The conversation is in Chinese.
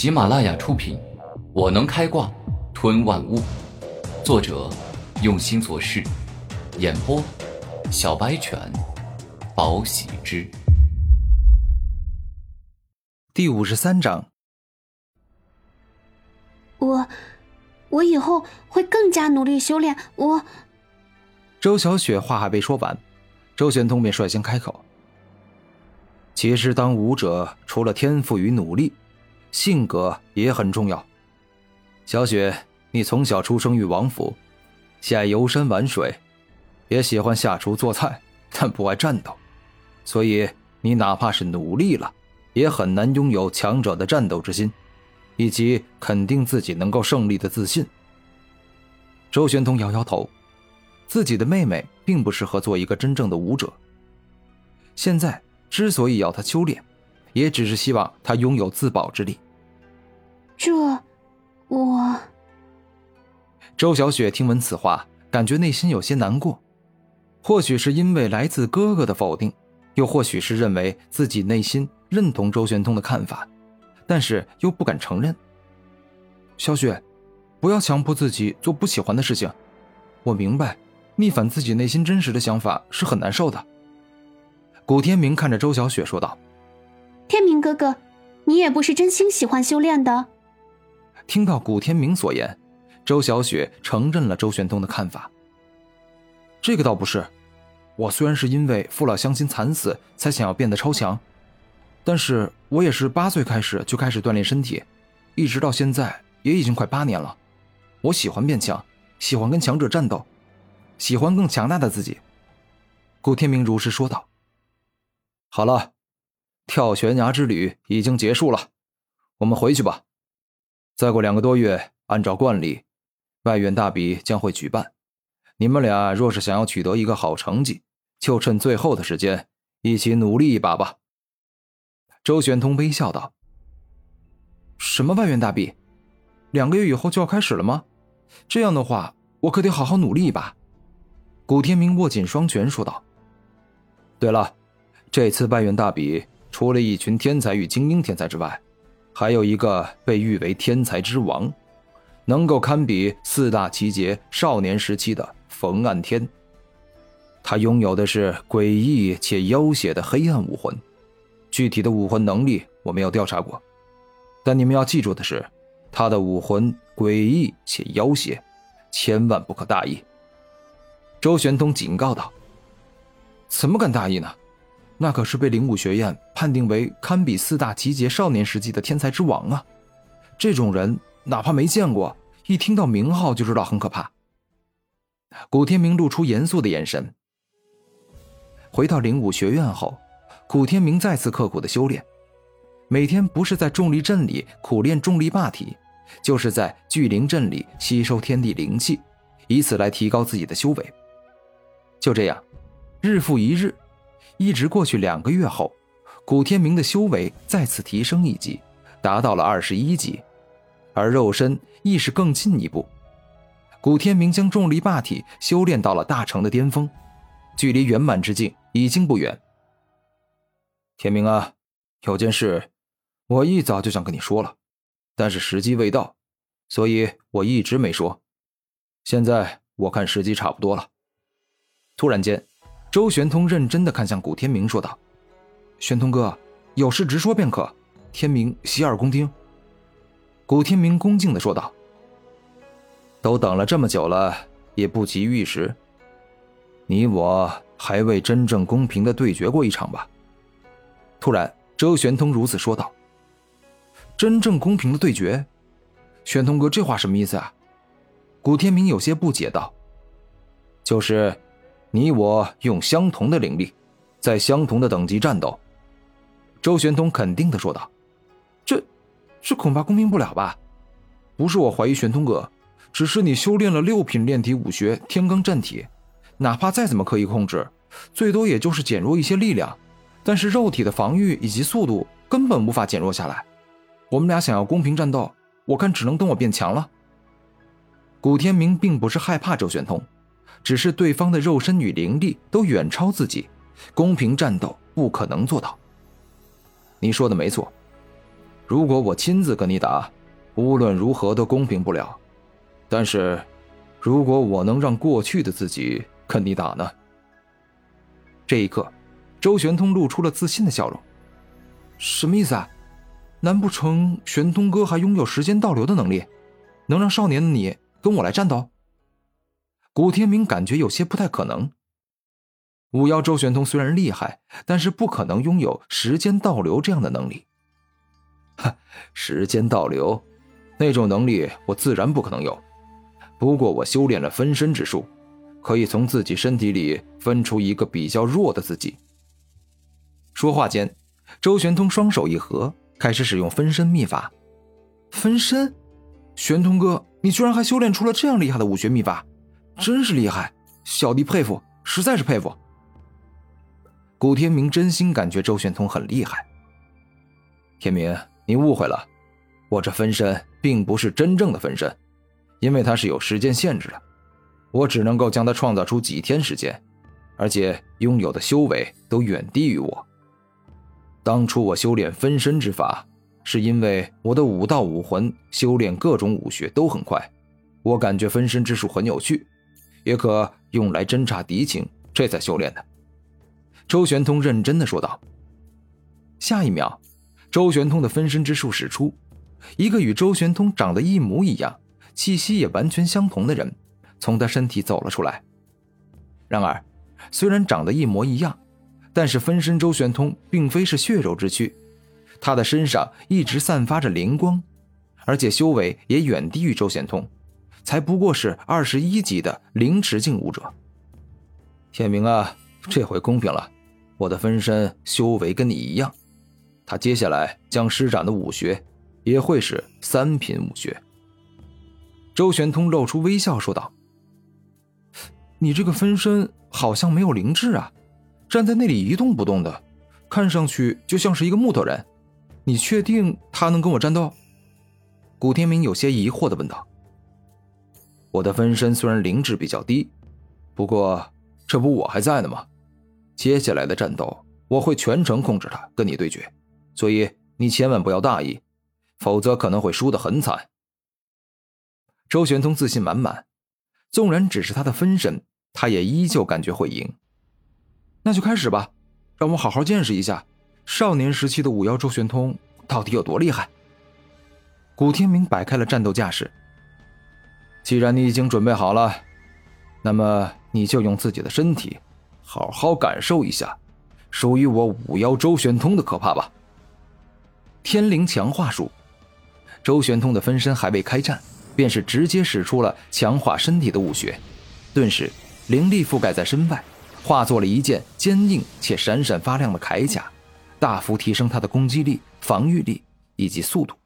喜马拉雅出品，《我能开挂吞万物》，作者用心做事，演播小白犬，宝喜之。第五十三章，我，我以后会更加努力修炼。我，周小雪话还未说完，周玄通便率先开口。其实，当武者除了天赋与努力，性格也很重要。小雪，你从小出生于王府，喜爱游山玩水，也喜欢下厨做菜，但不爱战斗，所以你哪怕是努力了，也很难拥有强者的战斗之心，以及肯定自己能够胜利的自信。周玄通摇摇头，自己的妹妹并不适合做一个真正的武者。现在之所以要她修炼。也只是希望他拥有自保之力。这，我。周小雪听闻此话，感觉内心有些难过，或许是因为来自哥哥的否定，又或许是认为自己内心认同周玄通的看法，但是又不敢承认。小雪，不要强迫自己做不喜欢的事情。我明白，逆反自己内心真实的想法是很难受的。古天明看着周小雪说道。天明哥哥，你也不是真心喜欢修炼的。听到古天明所言，周小雪承认了周玄东的看法。这个倒不是，我虽然是因为父老乡亲惨死才想要变得超强，但是我也是八岁开始就开始锻炼身体，一直到现在也已经快八年了。我喜欢变强，喜欢跟强者战斗，喜欢更强大的自己。古天明如实说道。好了。跳悬崖之旅已经结束了，我们回去吧。再过两个多月，按照惯例，外院大比将会举办。你们俩若是想要取得一个好成绩，就趁最后的时间一起努力一把吧。周玄通微笑道：“什么外院大比？两个月以后就要开始了吗？这样的话，我可得好好努力一把。”古天明握紧双拳说道：“对了，这次外院大比。”除了一群天才与精英天才之外，还有一个被誉为天才之王，能够堪比四大奇杰少年时期的冯岸天。他拥有的是诡异且妖邪的黑暗武魂，具体的武魂能力我没有调查过，但你们要记住的是，他的武魂诡异且妖邪，千万不可大意。周玄通警告道：“怎么敢大意呢？”那可是被灵武学院判定为堪比四大奇杰少年时期的天才之王啊！这种人哪怕没见过，一听到名号就知道很可怕。古天明露出严肃的眼神。回到灵武学院后，古天明再次刻苦的修炼，每天不是在重力阵里苦练重力霸体，就是在聚灵阵里吸收天地灵气，以此来提高自己的修为。就这样，日复一日。一直过去两个月后，古天明的修为再次提升一级，达到了二十一级，而肉身亦是更进一步。古天明将重力霸体修炼到了大成的巅峰，距离圆满之境已经不远。天明啊，有件事，我一早就想跟你说了，但是时机未到，所以我一直没说。现在我看时机差不多了。突然间。周玄通认真的看向古天明，说道：“玄通哥，有事直说便可。天明洗耳恭听。”古天明恭敬的说道：“都等了这么久了，也不急于一时。你我还未真正公平的对决过一场吧？”突然，周玄通如此说道：“真正公平的对决？玄通哥，这话什么意思啊？”古天明有些不解道：“就是。”你我用相同的灵力，在相同的等级战斗。周玄通肯定的说道：“这，这恐怕公平不了吧？不是我怀疑玄通哥，只是你修炼了六品炼体武学天罡战体，哪怕再怎么刻意控制，最多也就是减弱一些力量，但是肉体的防御以及速度根本无法减弱下来。我们俩想要公平战斗，我看只能等我变强了。”古天明并不是害怕周玄通。只是对方的肉身与灵力都远超自己，公平战斗不可能做到。你说的没错，如果我亲自跟你打，无论如何都公平不了。但是，如果我能让过去的自己跟你打呢？这一刻，周玄通露出了自信的笑容。什么意思啊？难不成玄通哥还拥有时间倒流的能力，能让少年的你跟我来战斗？古天明感觉有些不太可能。五妖周玄通虽然厉害，但是不可能拥有时间倒流这样的能力。哈，时间倒流，那种能力我自然不可能有。不过我修炼了分身之术，可以从自己身体里分出一个比较弱的自己。说话间，周玄通双手一合，开始使用分身秘法。分身，玄通哥，你居然还修炼出了这样厉害的武学秘法，真是厉害！小弟佩服，实在是佩服。古天明真心感觉周玄通很厉害。天明，你误会了，我这分身并不是真正的分身。因为它是有时间限制的，我只能够将它创造出几天时间，而且拥有的修为都远低于我。当初我修炼分身之法，是因为我的武道武魂修炼各种武学都很快，我感觉分身之术很有趣，也可用来侦察敌情，这才修炼的。周玄通认真的说道。下一秒，周玄通的分身之术使出，一个与周玄通长得一模一样。气息也完全相同的人，从他身体走了出来。然而，虽然长得一模一样，但是分身周玄通并非是血肉之躯，他的身上一直散发着灵光，而且修为也远低于周玄通，才不过是二十一级的灵池境武者。天明啊，这回公平了，我的分身修为跟你一样，他接下来将施展的武学，也会是三品武学。周玄通露出微笑，说道：“你这个分身好像没有灵智啊，站在那里一动不动的，看上去就像是一个木头人。你确定他能跟我战斗？”古天明有些疑惑的问道：“我的分身虽然灵智比较低，不过这不我还在呢吗？接下来的战斗我会全程控制他跟你对决，所以你千万不要大意，否则可能会输得很惨。”周玄通自信满满，纵然只是他的分身，他也依旧感觉会赢。那就开始吧，让我好好见识一下少年时期的五妖周玄通到底有多厉害。古天明摆开了战斗架势。既然你已经准备好了，那么你就用自己的身体，好好感受一下属于我五妖周玄通的可怕吧。天灵强化术，周玄通的分身还未开战。便是直接使出了强化身体的武学，顿时灵力覆盖在身外，化作了一件坚硬且闪闪发亮的铠甲，大幅提升他的攻击力、防御力以及速度。